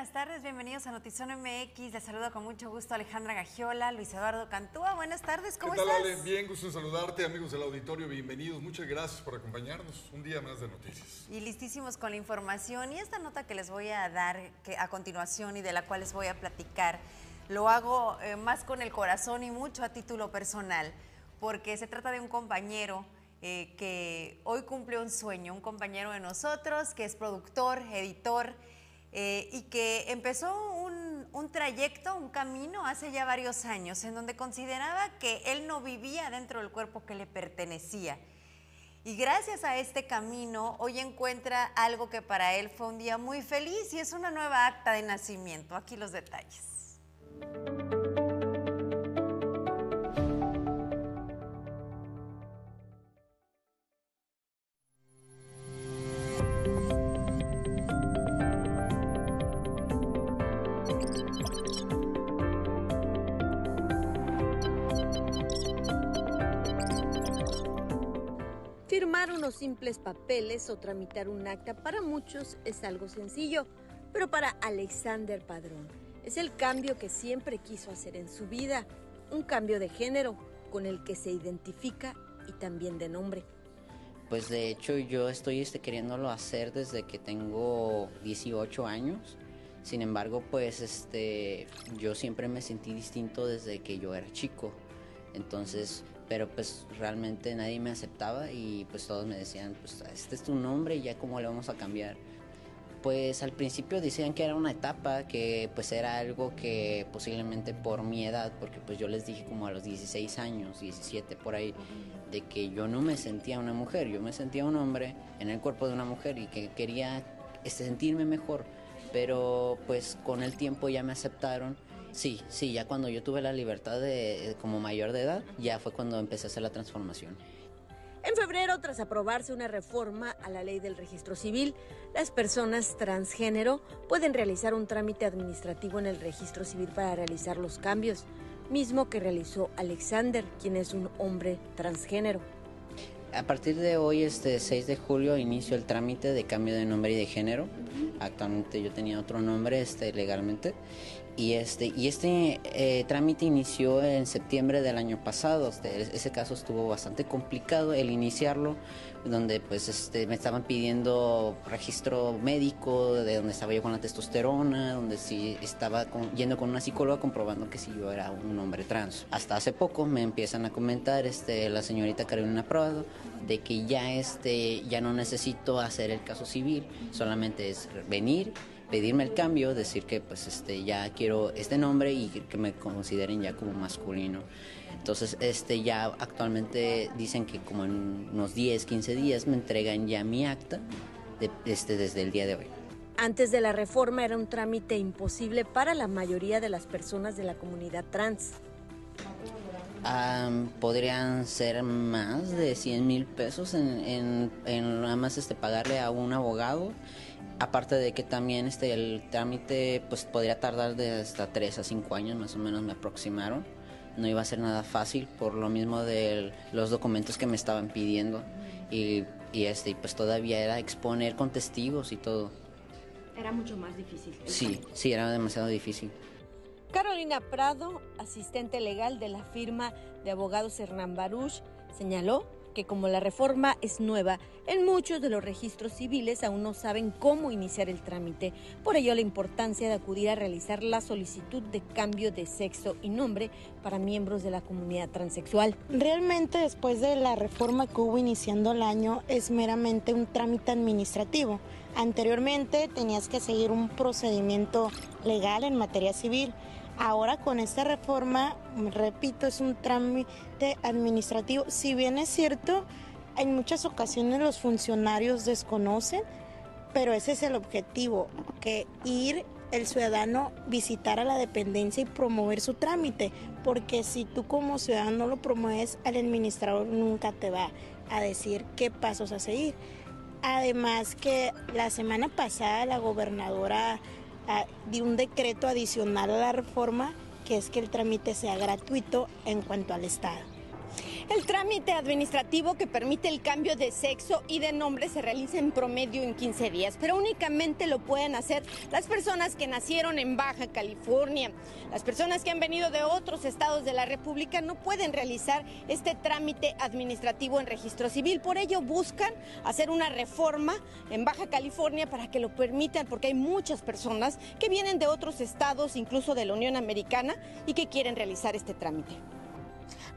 buenas tardes, bienvenidos a Notizón MX. Les saludo con mucho gusto Alejandra Gagiola, Luis Eduardo Cantúa. Buenas tardes, ¿cómo ¿Qué tal, estás? Ale? Bien, gusto en saludarte, amigos del auditorio, bienvenidos. Muchas gracias por acompañarnos. Un día más de noticias. Y listísimos con la información. Y esta nota que les voy a dar que a continuación y de la cual les voy a platicar, lo hago eh, más con el corazón y mucho a título personal, porque se trata de un compañero eh, que hoy cumple un sueño, un compañero de nosotros que es productor, editor eh, y que empezó un, un trayecto, un camino hace ya varios años en donde consideraba que él no vivía dentro del cuerpo que le pertenecía. Y gracias a este camino, hoy encuentra algo que para él fue un día muy feliz y es una nueva acta de nacimiento. Aquí los detalles. Unos simples papeles o tramitar un acta para muchos es algo sencillo, pero para Alexander Padrón es el cambio que siempre quiso hacer en su vida, un cambio de género con el que se identifica y también de nombre. Pues de hecho yo estoy este, queriéndolo hacer desde que tengo 18 años. Sin embargo, pues este yo siempre me sentí distinto desde que yo era chico. Entonces, pero pues realmente nadie me aceptaba y pues todos me decían, pues este es tu nombre y ya cómo le vamos a cambiar. Pues al principio decían que era una etapa, que pues era algo que posiblemente por mi edad, porque pues yo les dije como a los 16 años, 17 por ahí, de que yo no me sentía una mujer, yo me sentía un hombre en el cuerpo de una mujer y que quería sentirme mejor, pero pues con el tiempo ya me aceptaron. Sí, sí, ya cuando yo tuve la libertad de como mayor de edad, ya fue cuando empecé a hacer la transformación. En febrero, tras aprobarse una reforma a la ley del registro civil, las personas transgénero pueden realizar un trámite administrativo en el registro civil para realizar los cambios, mismo que realizó Alexander, quien es un hombre transgénero. A partir de hoy, este 6 de julio, inicio el trámite de cambio de nombre y de género. Actualmente yo tenía otro nombre este, legalmente. Y este, y este eh, trámite inició en septiembre del año pasado. Este, ese caso estuvo bastante complicado el iniciarlo, donde pues este, me estaban pidiendo registro médico, de donde estaba yo con la testosterona, donde sí estaba con- yendo con una psicóloga comprobando que si yo era un hombre trans. Hasta hace poco me empiezan a comentar este, la señorita Carolina Prado de que ya, este, ya no necesito hacer el caso civil, solamente es venir pedirme el cambio, decir que pues este ya quiero este nombre y que, me consideren ya como masculino. Entonces, este ya actualmente dicen que como en unos 10, 15 días me entregan ya mi acta de- este desde el día de hoy. Antes de la reforma era un trámite imposible para la mayoría de las personas de la comunidad trans. Am, podrían ser más de 100 mil pesos en, en, en nada más este, pagarle a un abogado. Aparte de que también este, el trámite pues, podría tardar de hasta 3 a 5 años, más o menos me aproximaron. No iba a ser nada fácil por lo mismo de los documentos que me estaban pidiendo. Y, y, este, y pues todavía era exponer con testigos y todo. Era mucho más difícil. Sí, sí, era demasiado difícil. Carolina Prado, asistente legal de la firma de abogados Hernán Baruch, señaló que como la reforma es nueva, en muchos de los registros civiles aún no saben cómo iniciar el trámite. Por ello la importancia de acudir a realizar la solicitud de cambio de sexo y nombre para miembros de la comunidad transexual. Realmente después de la reforma que hubo iniciando el año es meramente un trámite administrativo. Anteriormente tenías que seguir un procedimiento legal en materia civil. Ahora con esta reforma, repito, es un trámite administrativo. Si bien es cierto, en muchas ocasiones los funcionarios desconocen, pero ese es el objetivo, que ir el ciudadano visitar a la dependencia y promover su trámite, porque si tú como ciudadano no lo promueves, el administrador nunca te va a decir qué pasos a seguir. Además que la semana pasada la gobernadora dio un decreto adicional a la reforma, que es que el trámite sea gratuito en cuanto al Estado. El trámite administrativo que permite el cambio de sexo y de nombre se realiza en promedio en 15 días, pero únicamente lo pueden hacer las personas que nacieron en Baja California. Las personas que han venido de otros estados de la República no pueden realizar este trámite administrativo en registro civil. Por ello buscan hacer una reforma en Baja California para que lo permitan, porque hay muchas personas que vienen de otros estados, incluso de la Unión Americana, y que quieren realizar este trámite.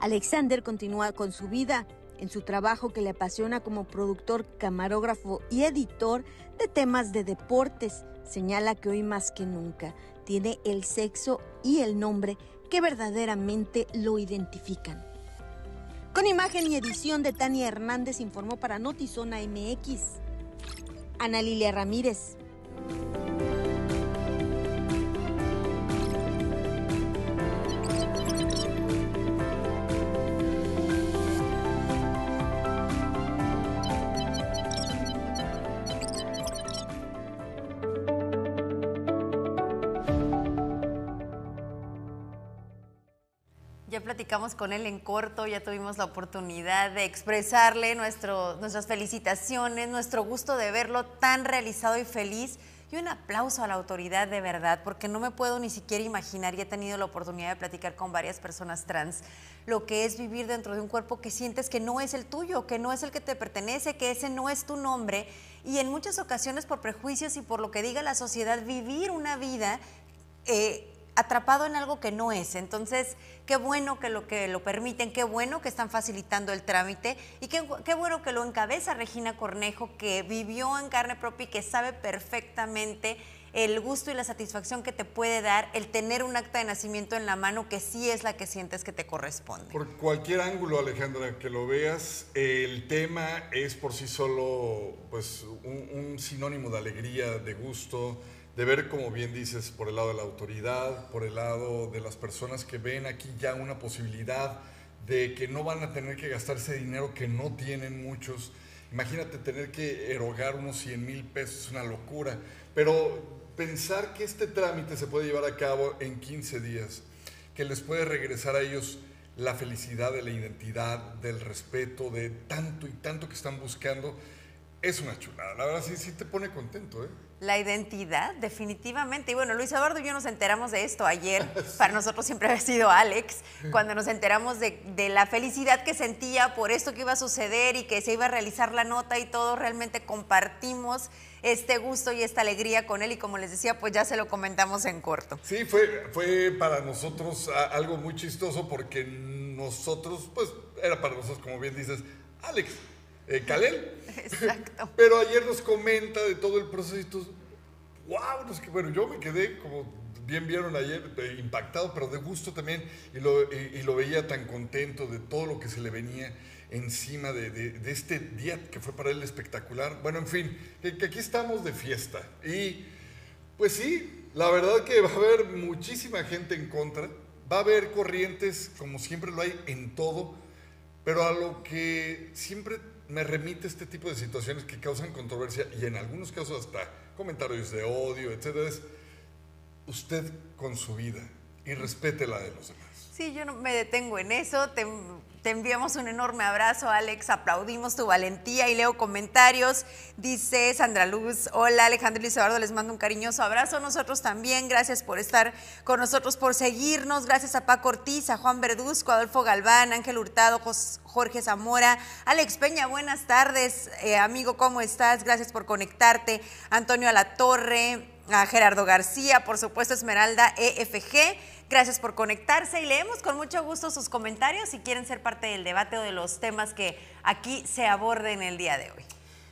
Alexander continúa con su vida en su trabajo que le apasiona como productor, camarógrafo y editor de temas de deportes. Señala que hoy más que nunca tiene el sexo y el nombre que verdaderamente lo identifican. Con imagen y edición de Tania Hernández informó para Notizona MX. Ana Lilia Ramírez. Con él en corto, ya tuvimos la oportunidad de expresarle nuestras felicitaciones, nuestro gusto de verlo tan realizado y feliz. Y un aplauso a la autoridad de verdad, porque no me puedo ni siquiera imaginar, y he tenido la oportunidad de platicar con varias personas trans, lo que es vivir dentro de un cuerpo que sientes que no es el tuyo, que no es el que te pertenece, que ese no es tu nombre. Y en muchas ocasiones por prejuicios y por lo que diga la sociedad, vivir una vida eh, atrapado en algo que no es. Entonces, qué bueno que lo que lo permiten, qué bueno que están facilitando el trámite y qué, bueno que lo encabeza Regina Cornejo, que vivió en carne propia y que sabe perfectamente el gusto y la satisfacción que te puede dar el tener un acta de nacimiento en la mano que sí es la que sientes que te corresponde. Por cualquier ángulo, Alejandra, que lo veas, el tema es por sí solo pues, un sinónimo de alegría, de gusto, de ver, como bien dices, por el lado de la autoridad, por el lado de las personas que ven aquí ya una posibilidad de que no van a tener que gastar ese dinero que no tienen muchos. Imagínate tener que erogar unos 100 mil pesos, es una locura. Pero pensar que este trámite se puede llevar a cabo en 15 días, que les puede regresar a ellos la felicidad de la identidad, del respeto, de tanto y tanto que están buscando, es una chulada. La verdad sí, sí te pone contento, ¿eh? La identidad, definitivamente. Y bueno, Luis Eduardo y yo nos enteramos de esto ayer. Para nosotros siempre ha sido Alex, cuando nos enteramos de, de, la felicidad que sentía por esto que iba a suceder y que se iba a realizar la nota y todo. Realmente compartimos este gusto y esta alegría con él y como les decía, pues ya se lo comentamos en corto. Sí, fue, fue para nosotros algo muy chistoso porque nosotros, pues era para nosotros, como bien dices, Alex, eh, Kalel. Exacto. Pero ayer nos comenta de todo el proceso y tú, wow, es que, bueno, yo me quedé, como bien vieron ayer, eh, impactado, pero de gusto también, y lo, y, y lo, veía tan contento de todo lo que se le venía encima de, de, de, este día que fue para él espectacular. Bueno, en fin, que, que aquí estamos de fiesta. Y pues sí, la verdad que va a haber muchísima gente en contra, va a haber corrientes, como siempre lo hay en todo, pero a lo que siempre me remite este tipo de situaciones que causan controversia y en algunos casos hasta comentarios de odio, etcétera, es usted con su vida y respete la de los demás. Sí, yo no me detengo en eso. Te, enviamos un enorme abrazo, Alex. Aplaudimos tu valentía y leo comentarios. Dice Sandra Luz, hola Alejandro Luis Eduardo, les mando un cariñoso abrazo. Nosotros también, gracias por estar con nosotros, por seguirnos. Gracias a Paco Ortiz, a Juan Verduzco, Adolfo Galván, Ángel Hurtado, Jorge Zamora, Alex Peña, buenas tardes. Eh, amigo, ¿cómo estás? Gracias por conectarte. Antonio Alatorre, a Gerardo García, por supuesto Esmeralda EFG. Gracias por conectarse y leemos con mucho gusto sus comentarios si quieren ser parte del debate o de los temas que aquí se aborden el día de hoy.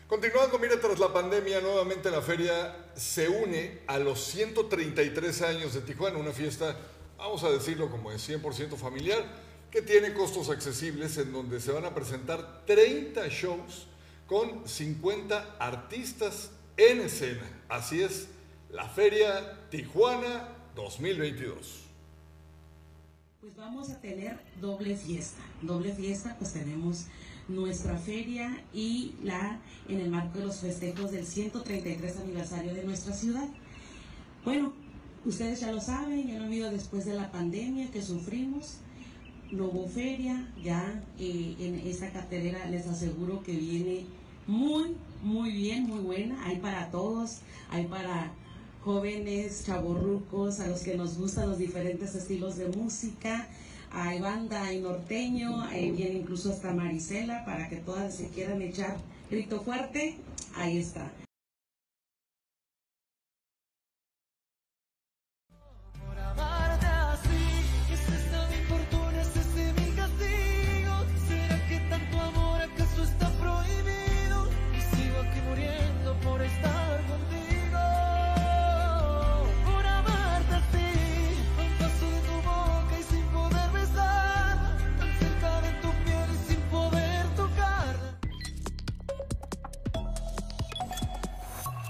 Continuando, mira, tras la pandemia, nuevamente la feria se une a los 133 años de Tijuana, una fiesta, vamos a decirlo como es 100% familiar, que tiene costos accesibles en donde se van a presentar 30 shows con 50 artistas en escena. Así es, la feria Tijuana 2022 pues vamos a tener doble fiesta. Doble fiesta, pues tenemos nuestra feria y la en el marco de los festejos del 133 aniversario de nuestra ciudad. Bueno, ustedes ya lo saben, ya lo han visto después de la pandemia que sufrimos, Novoferia, ya eh, en esa cartelera les aseguro que viene muy, muy bien, muy buena. Hay para todos, hay para jóvenes, chavorrucos, a los que nos gustan los diferentes estilos de música. Hay banda, hay norteño, ahí viene incluso hasta Marisela para que todas se quieran echar grito fuerte. Ahí está.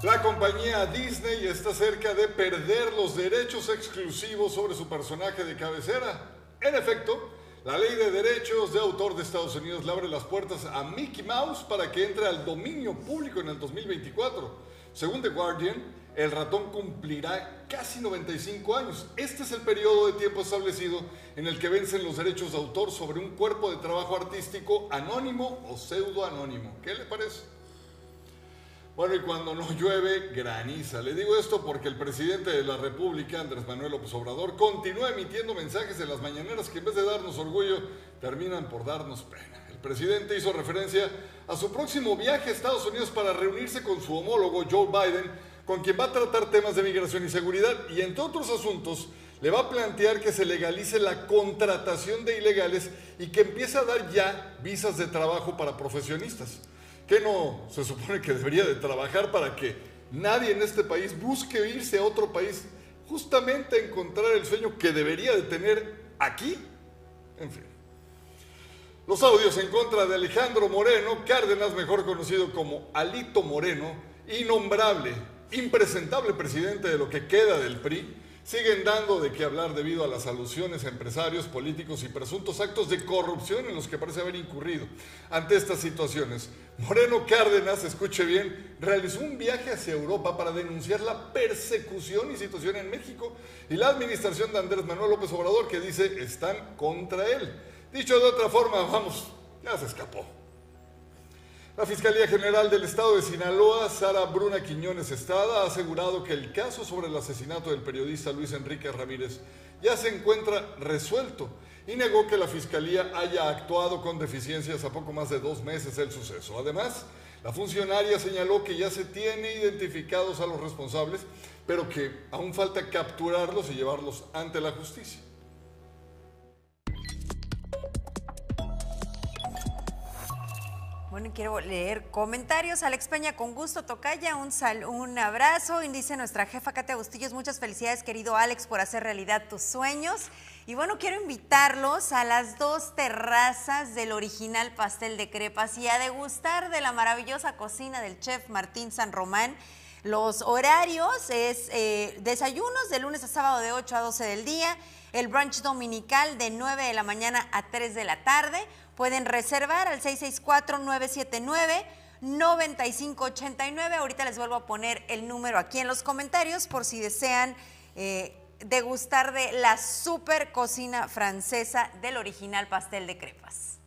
La compañía Disney está cerca de perder los derechos exclusivos sobre su personaje de cabecera. En efecto, la ley de derechos de autor de Estados Unidos le abre las puertas a Mickey Mouse para que entre al dominio público en el 2024. Según The Guardian, el ratón cumplirá casi 95 años. Este es el periodo de tiempo establecido en el que vencen los derechos de autor sobre un cuerpo de trabajo artístico anónimo o pseudo-anónimo. ¿Qué le parece? Bueno, y cuando no llueve, graniza. Le digo esto porque el presidente de la República, Andrés Manuel López Obrador, continúa emitiendo mensajes en las mañaneras que en vez de darnos orgullo, terminan por darnos pena. El presidente hizo referencia a su próximo viaje a Estados Unidos para reunirse con su homólogo Joe Biden, con quien va a tratar temas de migración y seguridad, y entre otros asuntos, le va a plantear que se legalice la contratación de ilegales y que empiece a dar ya visas de trabajo para profesionistas. ¿Qué no se supone que debería de trabajar para que nadie en este país busque irse a otro país justamente a encontrar el sueño que debería de tener aquí? En fin. Los audios en contra de Alejandro Moreno, Cárdenas, mejor conocido como Alito Moreno, innombrable, impresentable presidente de lo que queda del PRI, siguen dando de qué hablar debido a las alusiones a empresarios, políticos y presuntos actos de corrupción en los que parece haber incurrido. Ante estas situaciones, Moreno Cárdenas, escuche bien, realizó un viaje hacia Europa para denunciar la persecución y situación en México y la administración de Andrés Manuel López Obrador que dice están contra él. Dicho de otra forma, vamos, ya se escapó. La Fiscalía General del Estado de Sinaloa, Sara Bruna Quiñones Estrada, ha asegurado que el caso sobre el asesinato del periodista Luis Enrique Ramírez ya se encuentra resuelto y negó que la Fiscalía haya actuado con deficiencias a poco más de dos meses del suceso. Además, la funcionaria señaló que ya se tiene identificados a los responsables, pero que aún falta capturarlos y llevarlos ante la justicia. Bueno, quiero leer comentarios. Alex Peña, con gusto, Tocaya, un, sal, un abrazo. Y dice nuestra jefa Katia Bustillos, muchas felicidades, querido Alex, por hacer realidad tus sueños. Y bueno, quiero invitarlos a las dos terrazas del original pastel de crepas y a degustar de la maravillosa cocina del chef Martín San Román. Los horarios es eh, desayunos de lunes a sábado de 8 a 12 del día, el brunch dominical de 9 de la mañana a 3 de la tarde Pueden reservar al 664-979-9589. Ahorita les vuelvo a poner el número aquí en los comentarios por si desean eh, degustar de la super cocina francesa del original pastel de crepas.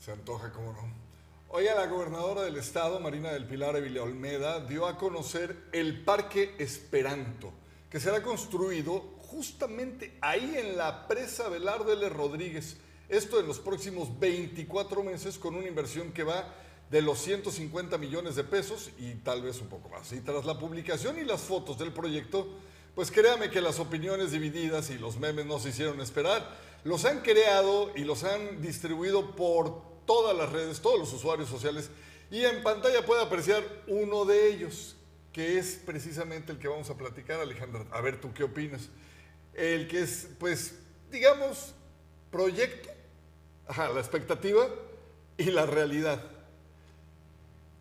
Se antoja, cómo no. Hoy a la gobernadora del estado, Marina del Pilar Evile Olmeda, dio a conocer el Parque Esperanto, que será construido justamente ahí en la presa Velarde. Rodríguez, esto en los próximos 24 meses con una inversión que va de los 150 millones de pesos y tal vez un poco más. Y tras la publicación y las fotos del proyecto, pues créame que las opiniones divididas y los memes no se hicieron esperar. Los han creado y los han distribuido por todas las redes, todos los usuarios sociales. Y en pantalla puede apreciar uno de ellos, que es precisamente el que vamos a platicar, Alejandra. A ver, ¿tú qué opinas? El que es, pues, digamos, proyecto Ajá, la expectativa y la realidad.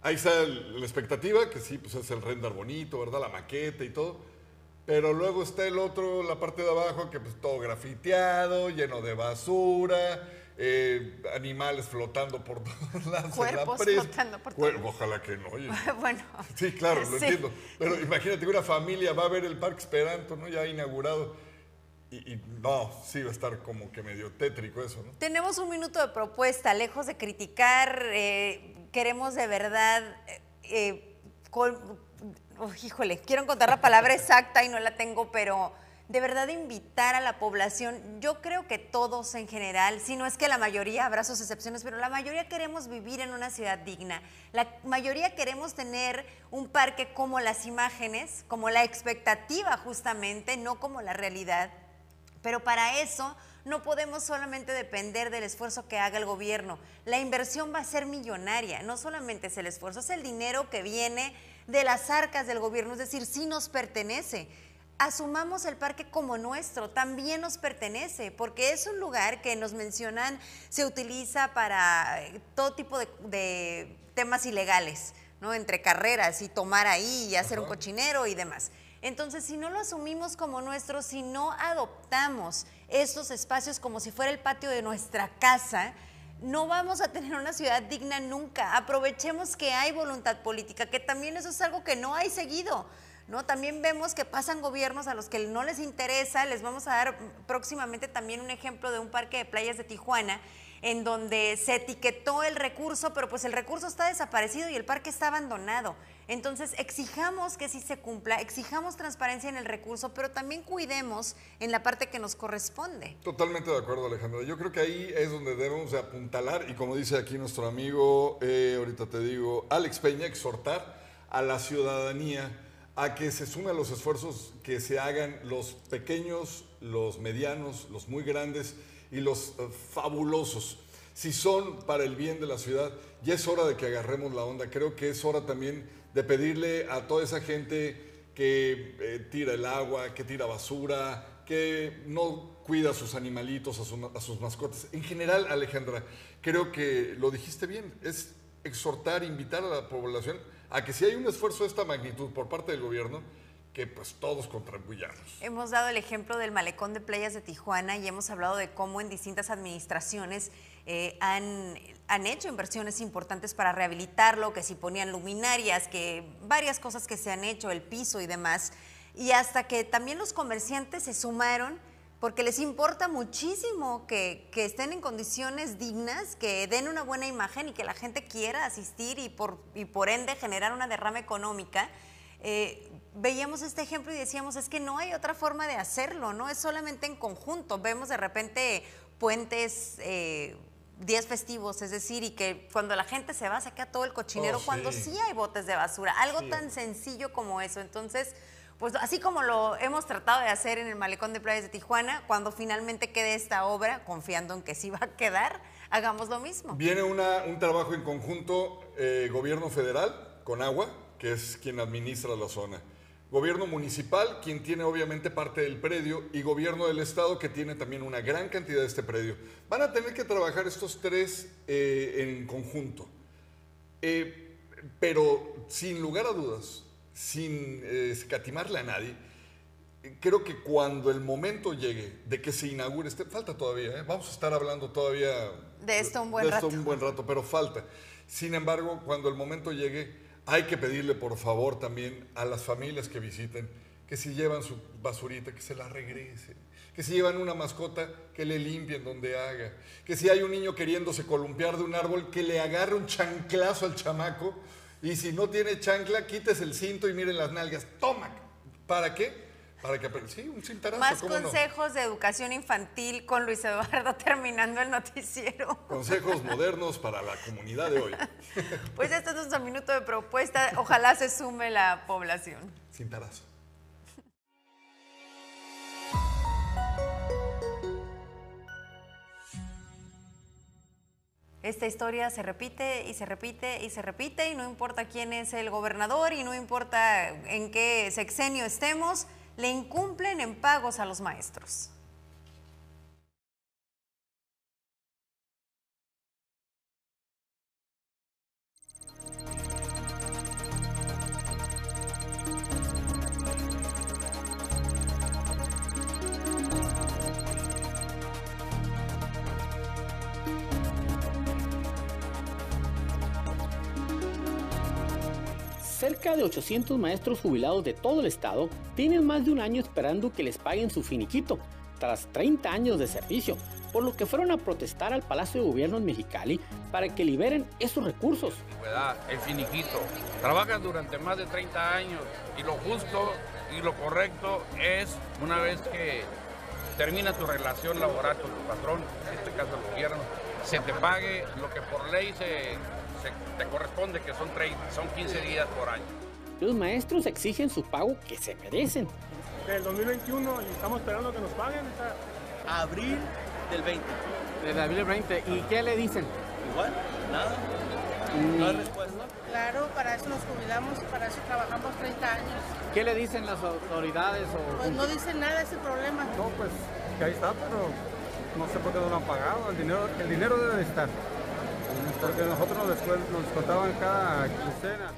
Ahí está la expectativa, que sí, pues es el render bonito, ¿verdad? La maqueta y todo. Pero luego está el otro, la parte de abajo, que pues todo grafiteado, lleno de basura, eh, animales flotando por todos lados. Cuerpos flotando por todos lados. Ojalá que no, oye. bueno. Sí, claro, lo entiendo. Pero imagínate, una familia va a ver el Parque Esperanto, ¿no? Ya inaugurado y, no, sí va a estar como que medio tétrico eso, ¿no? Tenemos un minuto de propuesta, lejos de criticar, eh, queremos de verdad, eh, híjole, quiero encontrar la palabra exacta y no la tengo, pero de verdad invitar a la población. Yo creo que todos en general, si no es que la mayoría, habrá sus excepciones, pero la mayoría queremos vivir en una ciudad digna. La mayoría queremos tener un parque como las imágenes, como la expectativa justamente, no como la realidad. Pero para eso no podemos solamente depender del esfuerzo que haga el gobierno. La inversión va a ser millonaria, no solamente es el esfuerzo, es el dinero que viene de las arcas del gobierno, es decir, sí nos pertenece asumamos el parque como nuestro, también nos pertenece, porque es un lugar que nos mencionan, se utiliza para eh, todo tipo de, temas ilegales, ¿no? Entre carreras y tomar ahí y hacer un cochinero y demás. Entonces, si no lo asumimos como nuestro, si no adoptamos estos espacios como si fuera el patio de nuestra casa, no vamos a tener una ciudad digna nunca. Aprovechemos que hay voluntad política, que también eso es algo que no hay seguido. ¿no? También vemos que pasan gobiernos a los que no les interesa. Les vamos a dar próximamente también un ejemplo de un parque de playas de Tijuana en donde se etiquetó el recurso, pero pues el recurso está desaparecido y el parque está abandonado. Entonces, exijamos que sí se cumpla, exijamos transparencia en el recurso, pero también cuidemos en la parte que nos corresponde. Totalmente de acuerdo, Alejandra. Yo creo que ahí es donde debemos apuntalar y como dice aquí nuestro amigo, eh, ahorita te digo, Alex Peña, exhortar a la ciudadanía a que se sumen los esfuerzos que se hagan los pequeños, los medianos, los muy grandes y los eh, fabulosos. Si son para el bien de la ciudad, ya es hora de que agarremos la onda. Creo que es hora también de pedirle a toda esa gente que eh, tira el agua, que tira basura, que no cuida a sus animalitos, a, a sus mascotas. En general, Alejandra, creo que lo dijiste bien, es exhortar, invitar a la población a que si hay un esfuerzo de esta magnitud por parte del gobierno, que pues todos contribuyamos. Hemos dado el ejemplo del malecón de playas de Tijuana y hemos hablado de cómo en distintas administraciones eh, han, han, hecho inversiones importantes para rehabilitarlo, que si ponían luminarias, que varias cosas que se han hecho, el piso y demás. Y hasta que también los comerciantes se sumaron porque les importa muchísimo que, estén en condiciones dignas, que den una buena imagen y que la gente quiera asistir y por, y por ende generar una derrama económica. Eh, veíamos este ejemplo y decíamos, es que no hay otra forma de hacerlo, no es solamente en conjunto. Vemos de repente puentes... Eh, días festivos, es decir, y que cuando la gente se va, saca todo el cochinero, oh, cuando sí hay botes de basura, algo tan sencillo como eso. Entonces, pues así como lo hemos tratado de hacer en el Malecón de Playas de Tijuana, cuando finalmente quede esta obra, confiando en que sí va a quedar, hagamos lo mismo. Viene un trabajo en conjunto, eh, gobierno federal con agua, que es quien administra la zona. Gobierno municipal, quien tiene obviamente parte del predio, y gobierno del estado, que tiene también una gran cantidad de este predio. Van a tener que trabajar estos tres eh, en conjunto. Eh, pero sin lugar a dudas, sin eh, escatimarle a nadie, creo que cuando el momento llegue de que se inaugure, este, falta todavía, vamos a estar hablando todavía de esto un buen rato. un buen rato, pero falta. Sin embargo, cuando el momento llegue, hay que pedirle por favor también a las familias que visiten que si llevan su basurita, que se la regresen, que si llevan una mascota, que le limpien donde haga, que si hay un niño queriéndose columpiar de un árbol, que le agarre un chanclazo al chamaco y si no tiene chancla, quites el cinto y miren las nalgas. Toma. ¿Para qué? Para que sí, un cintarazo. Más consejos de educación infantil con Luis Eduardo terminando el noticiero. Consejos modernos para la comunidad de hoy. Pues este es nuestro minuto de propuesta. Ojalá se sume la población. Cintarazo. Esta historia se repite y se repite y se repite y no importa quién es el gobernador y no importa en qué sexenio estemos, le incumplen en pagos a los maestros. Cerca de 800 maestros jubilados de todo el estado tienen más de un año esperando que les paguen su finiquito, tras 30 años de servicio, por lo que fueron a protestar al Palacio de Gobierno en Mexicali para que liberen esos recursos. El finiquito. Trabajas durante más de 30 años y lo justo y lo correcto es una vez que termina tu relación laboral con tu patrón, en este caso el gobierno, se te pague lo que por ley se, te corresponde, que son, 30, son 15 días por año. Los maestros exigen su pago que se merecen. Del 2021 y estamos esperando que nos paguen hasta abril del 20. Desde abril del 20. ¿Y qué le dicen? Igual, nada. No hay respuesta. Claro, para eso nos jubilamos, para eso trabajamos 30 años. ¿Qué le dicen las autoridades? O... Pues no dicen nada, ese problema. No, pues que ahí está, pero no sé por qué no lo han pagado. El dinero, el dinero debe de estar. Porque nosotros después nos contaban cada quincena.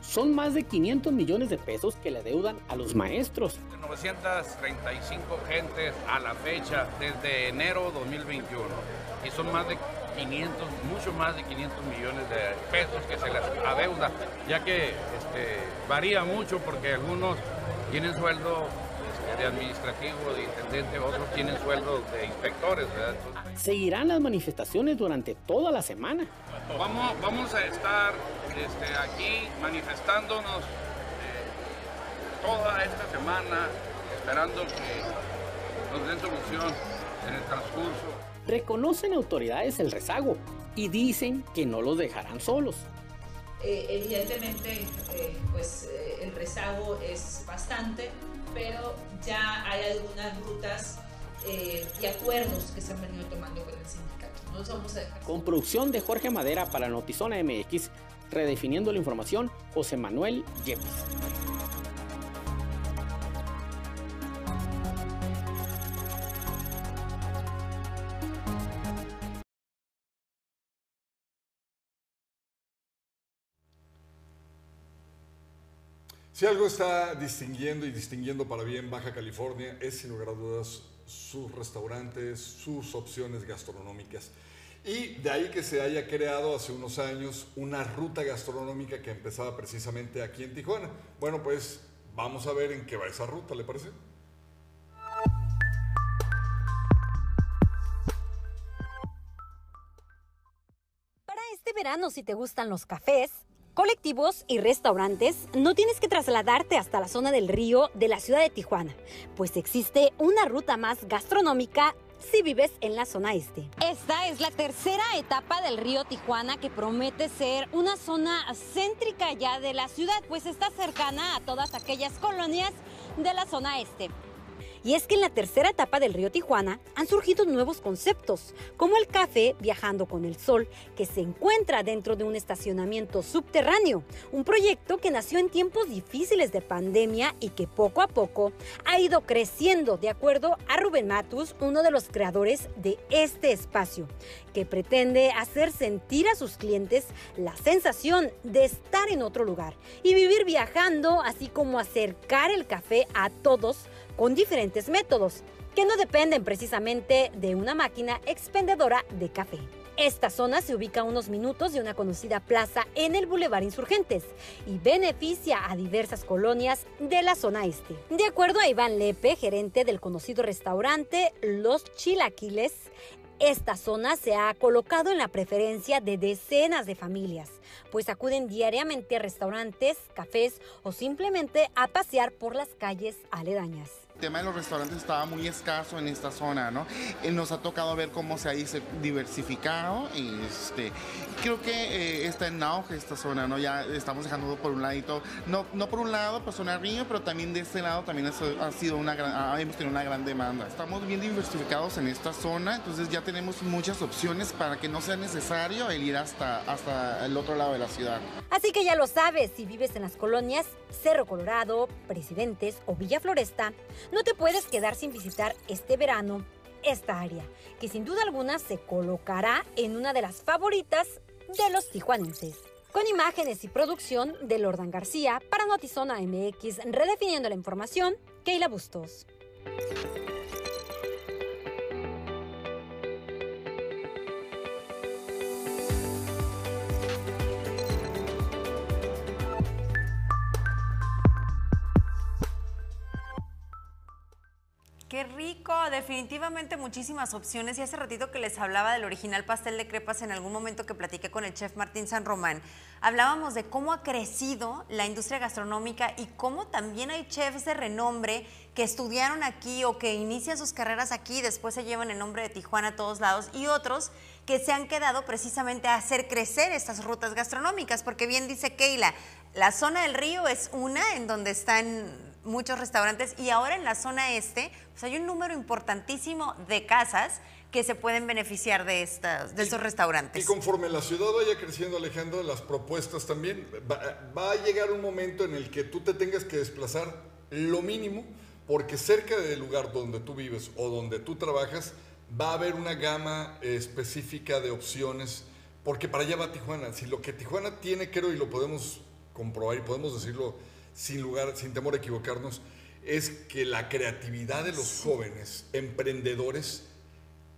Son más de 500 millones de pesos que le deudan a los maestros. 935 gentes a la fecha desde enero 2021 y son más de 500, mucho más de 500 millones de pesos que se les adeuda, ya que este, varía mucho porque algunos tienen sueldo de administrativo, de intendente, otros tienen sueldo de inspectores. Seguirán las manifestaciones durante toda la semana. Vamos, vamos a estar este, aquí manifestándonos eh, toda esta semana, esperando que nos den solución en el transcurso. Reconocen autoridades el rezago y dicen que no los dejarán solos. Eh, evidentemente, eh, pues el rezago es bastante, pero ya hay algunas rutas y acuerdos que se han venido tomando con el sindicato. No los vamos a dejar. Con producción de Jorge Madera para Notizona MX, redefiniendo la información, José Manuel Yepes. Si algo está distinguiendo y distinguiendo para bien Baja California es sin lugar a dudas sus restaurantes, sus opciones gastronómicas. Y de ahí que se haya creado hace unos años una ruta gastronómica que empezaba precisamente aquí en Tijuana. Bueno, pues vamos a ver en qué va esa ruta, ¿le parece? Para este verano, si te gustan los cafés, colectivos y restaurantes, no tienes que trasladarte hasta la zona del río de la ciudad de Tijuana, pues existe una ruta más gastronómica si vives en la zona este. Esta es la tercera etapa del río Tijuana que promete ser una zona céntrica ya de la ciudad, pues está cercana a todas aquellas colonias de la zona este. Y es que en la tercera etapa del río Tijuana han surgido nuevos conceptos, como el café viajando con el sol, que se encuentra dentro de un estacionamiento subterráneo, un proyecto que nació en tiempos difíciles de pandemia y que poco a poco ha ido creciendo, de acuerdo a Rubén Matus, uno de los creadores de este espacio, que pretende hacer sentir a sus clientes la sensación de estar en otro lugar y vivir viajando, así como acercar el café a todos con diferentes métodos que no dependen precisamente de una máquina expendedora de café. Esta zona se ubica a unos minutos de una conocida plaza en el Boulevard Insurgentes y beneficia a diversas colonias de la zona este. De acuerdo a Iván Lepe, gerente del conocido restaurante Los Chilaquiles, esta zona se ha colocado en la preferencia de decenas de familias, pues acuden diariamente a restaurantes, cafés o simplemente a pasear por las calles aledañas tema de los restaurantes estaba muy escaso en esta zona, ¿no? Eh, nos ha tocado ver cómo se ha diversificado este, creo que eh, está en auge esta zona, ¿no? Ya estamos dejando por un ladito, no, no por un lado, pues zona río, pero también de este lado también ha sido una hemos tenido una gran demanda. Estamos bien diversificados en esta zona, entonces ya tenemos muchas opciones para que no sea necesario el ir hasta, hasta el otro lado de la ciudad. Así que ya lo sabes, si vives en las colonias Cerro Colorado, Presidentes o Villa Floresta, no te puedes quedar sin visitar este verano esta área, que sin duda alguna se colocará en una de las favoritas de los tijuanenses. Con imágenes y producción de Lordan García para Notizona MX, redefiniendo la información, Keila Bustos. Qué rico, definitivamente muchísimas opciones. Y hace ratito que les hablaba del original pastel de crepas en algún momento que platiqué con el chef Martín San Román, hablábamos de cómo ha crecido la industria gastronómica y cómo también hay chefs de renombre que estudiaron aquí o que inician sus carreras aquí después se llevan el nombre de Tijuana a todos lados y otros que se han quedado precisamente a hacer crecer estas rutas gastronómicas, porque bien dice Keila, la zona del río es una en donde están muchos restaurantes y ahora en la zona este pues hay un número importantísimo de casas que se pueden beneficiar de, estas, de estos restaurantes. Y conforme la ciudad vaya creciendo, Alejandro, las propuestas también, va, va, a llegar un momento en el que tú te tengas que desplazar lo mínimo, porque cerca del lugar donde tú vives o donde tú trabajas, va a haber una gama específica de opciones, porque para allá va Tijuana. Si lo que Tijuana tiene, creo, y lo podemos comprobar y podemos decirlo sin lugar, sin temor a equivocarnos, es que la creatividad de los jóvenes emprendedores,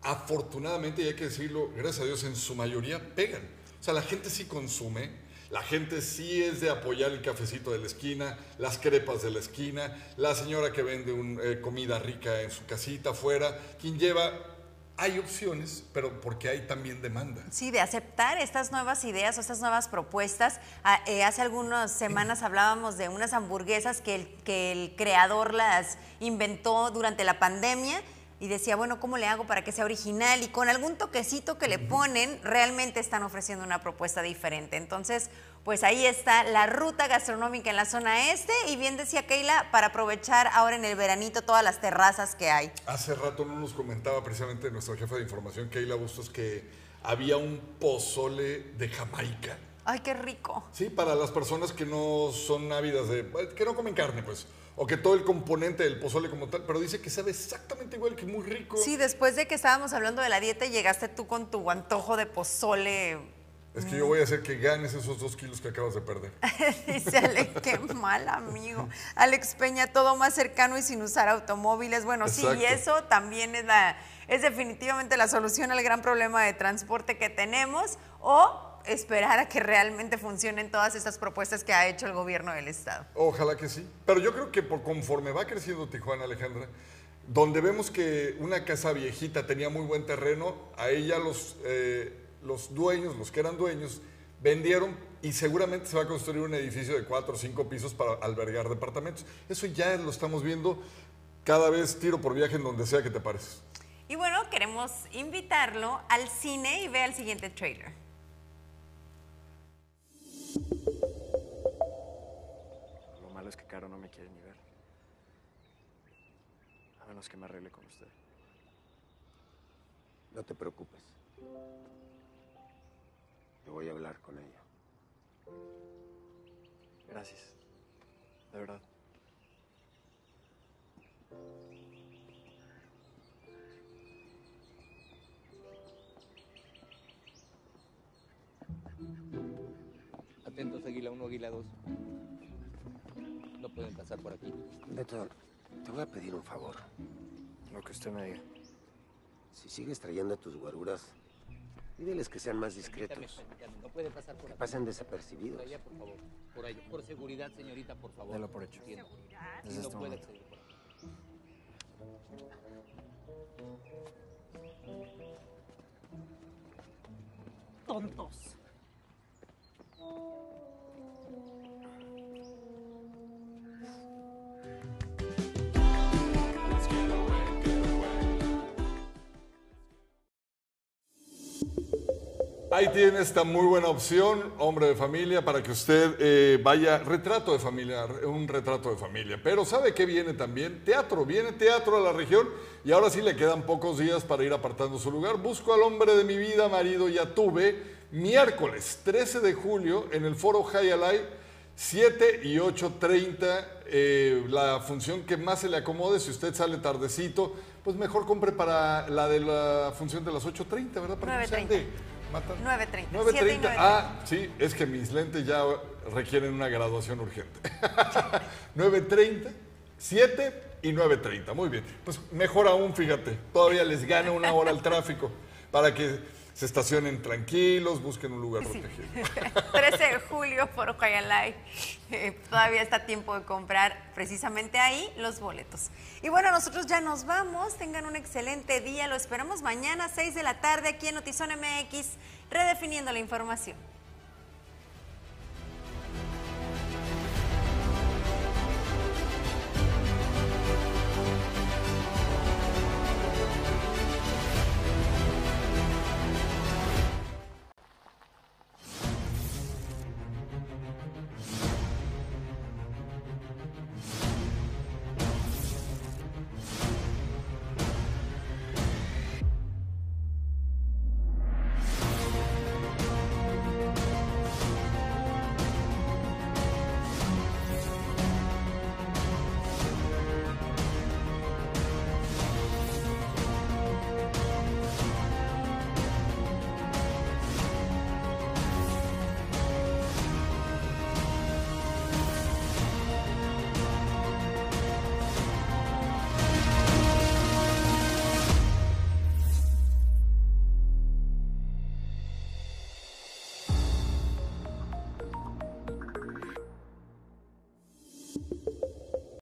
afortunadamente, y hay que decirlo, gracias a Dios, en su mayoría pegan. O sea, la gente sí consume, la gente sí es de apoyar el cafecito de la esquina, las crepas de la esquina, la señora que vende un, eh, comida rica en su casita afuera, quien lleva hay opciones, pero porque hay también demanda. Sí, de aceptar estas nuevas ideas o estas nuevas propuestas. Ah, eh, hace algunas semanas hablábamos de unas hamburguesas que el, que el creador las inventó durante la pandemia y decía, bueno, ¿cómo le hago para que sea original? Y con algún toquecito que le ponen, realmente están ofreciendo una propuesta diferente. Entonces, pues ahí está la ruta gastronómica en la zona este y bien decía Keila, para aprovechar ahora en el veranito todas las terrazas que hay. Hace rato no nos comentaba precisamente nuestra jefa de información, Keila Bustos, que había un pozole de Jamaica. Ay, qué rico. Sí, para las personas que no son ávidas de, que no comen carne, pues o que todo el componente del pozole como tal, pero dice que sabe exactamente igual, que muy rico. Sí, después de que estábamos hablando de la dieta, llegaste tú con tu antojo de pozole. Es que yo voy a hacer que ganes esos dos kilos que acabas de perder. Dice Ale, qué mal amigo. Alex Peña, todo más cercano y sin usar automóviles. Bueno, sí, y eso también es, la, es definitivamente la solución al gran problema de transporte que tenemos. O esperar a que realmente funcionen todas estas propuestas que ha hecho el gobierno del Estado. Ojalá que sí. Pero yo creo que por conforme va creciendo Tijuana, Alejandra, donde vemos que una casa viejita tenía muy buen terreno, a ella los, eh, los dueños, los que eran dueños, vendieron y seguramente se va a construir un edificio de cuatro o cinco pisos para albergar departamentos. Eso ya lo estamos viendo cada vez tiro por viaje en donde sea que te pares. Y bueno, queremos invitarlo al cine y vea el siguiente trailer. Lo malo es que Caro no me quiere ni ver. A menos que me arregle con usted. No te preocupes. Voy a hablar con ella. Gracias. De verdad. Atentos, Águila 1, Águila 2. No pueden pasar por aquí. Beto, te voy a pedir un favor. Lo que usted me diga. Si sigues trayendo a tus guaruras, pídeles que sean más discretos. No puede pasar por Que aquí. pasen desapercibidos. Por allá, por favor. Por allá. Por seguridad, señorita, por favor. Delo por hecho. Desde no este puede momento. Ahí tiene esta muy buena opción, hombre de familia, para que usted eh, vaya, retrato de familia, un retrato de familia. Pero ¿sabe qué viene también? Teatro, viene teatro a la región y ahora sí le quedan pocos días para ir apartando su lugar. Busco al hombre de mi vida, marido, ya tuve, miércoles 13 de julio en el foro High Alive, 7 y 8.30, eh, la función que más se le acomode, si usted sale tardecito, pues mejor compre para la de la función de las 8.30, ¿verdad? Para que no se 9:30. Ande matando. 9.30. 9.30. Ah, sí, es que mis lentes ya requieren una graduación urgente. 9.30, 7 y 9.30. Muy bien. Pues mejor aún, fíjate, todavía les gana una hora el tráfico para que se estacionen tranquilos, busquen un lugar protegido. 13 de julio por Ojayalay. Eh, todavía está tiempo de comprar precisamente ahí los boletos. Y bueno, nosotros ya nos vamos. Tengan un excelente día. Lo esperamos mañana a 6 de la tarde aquí en Notizón MX, redefiniendo la información.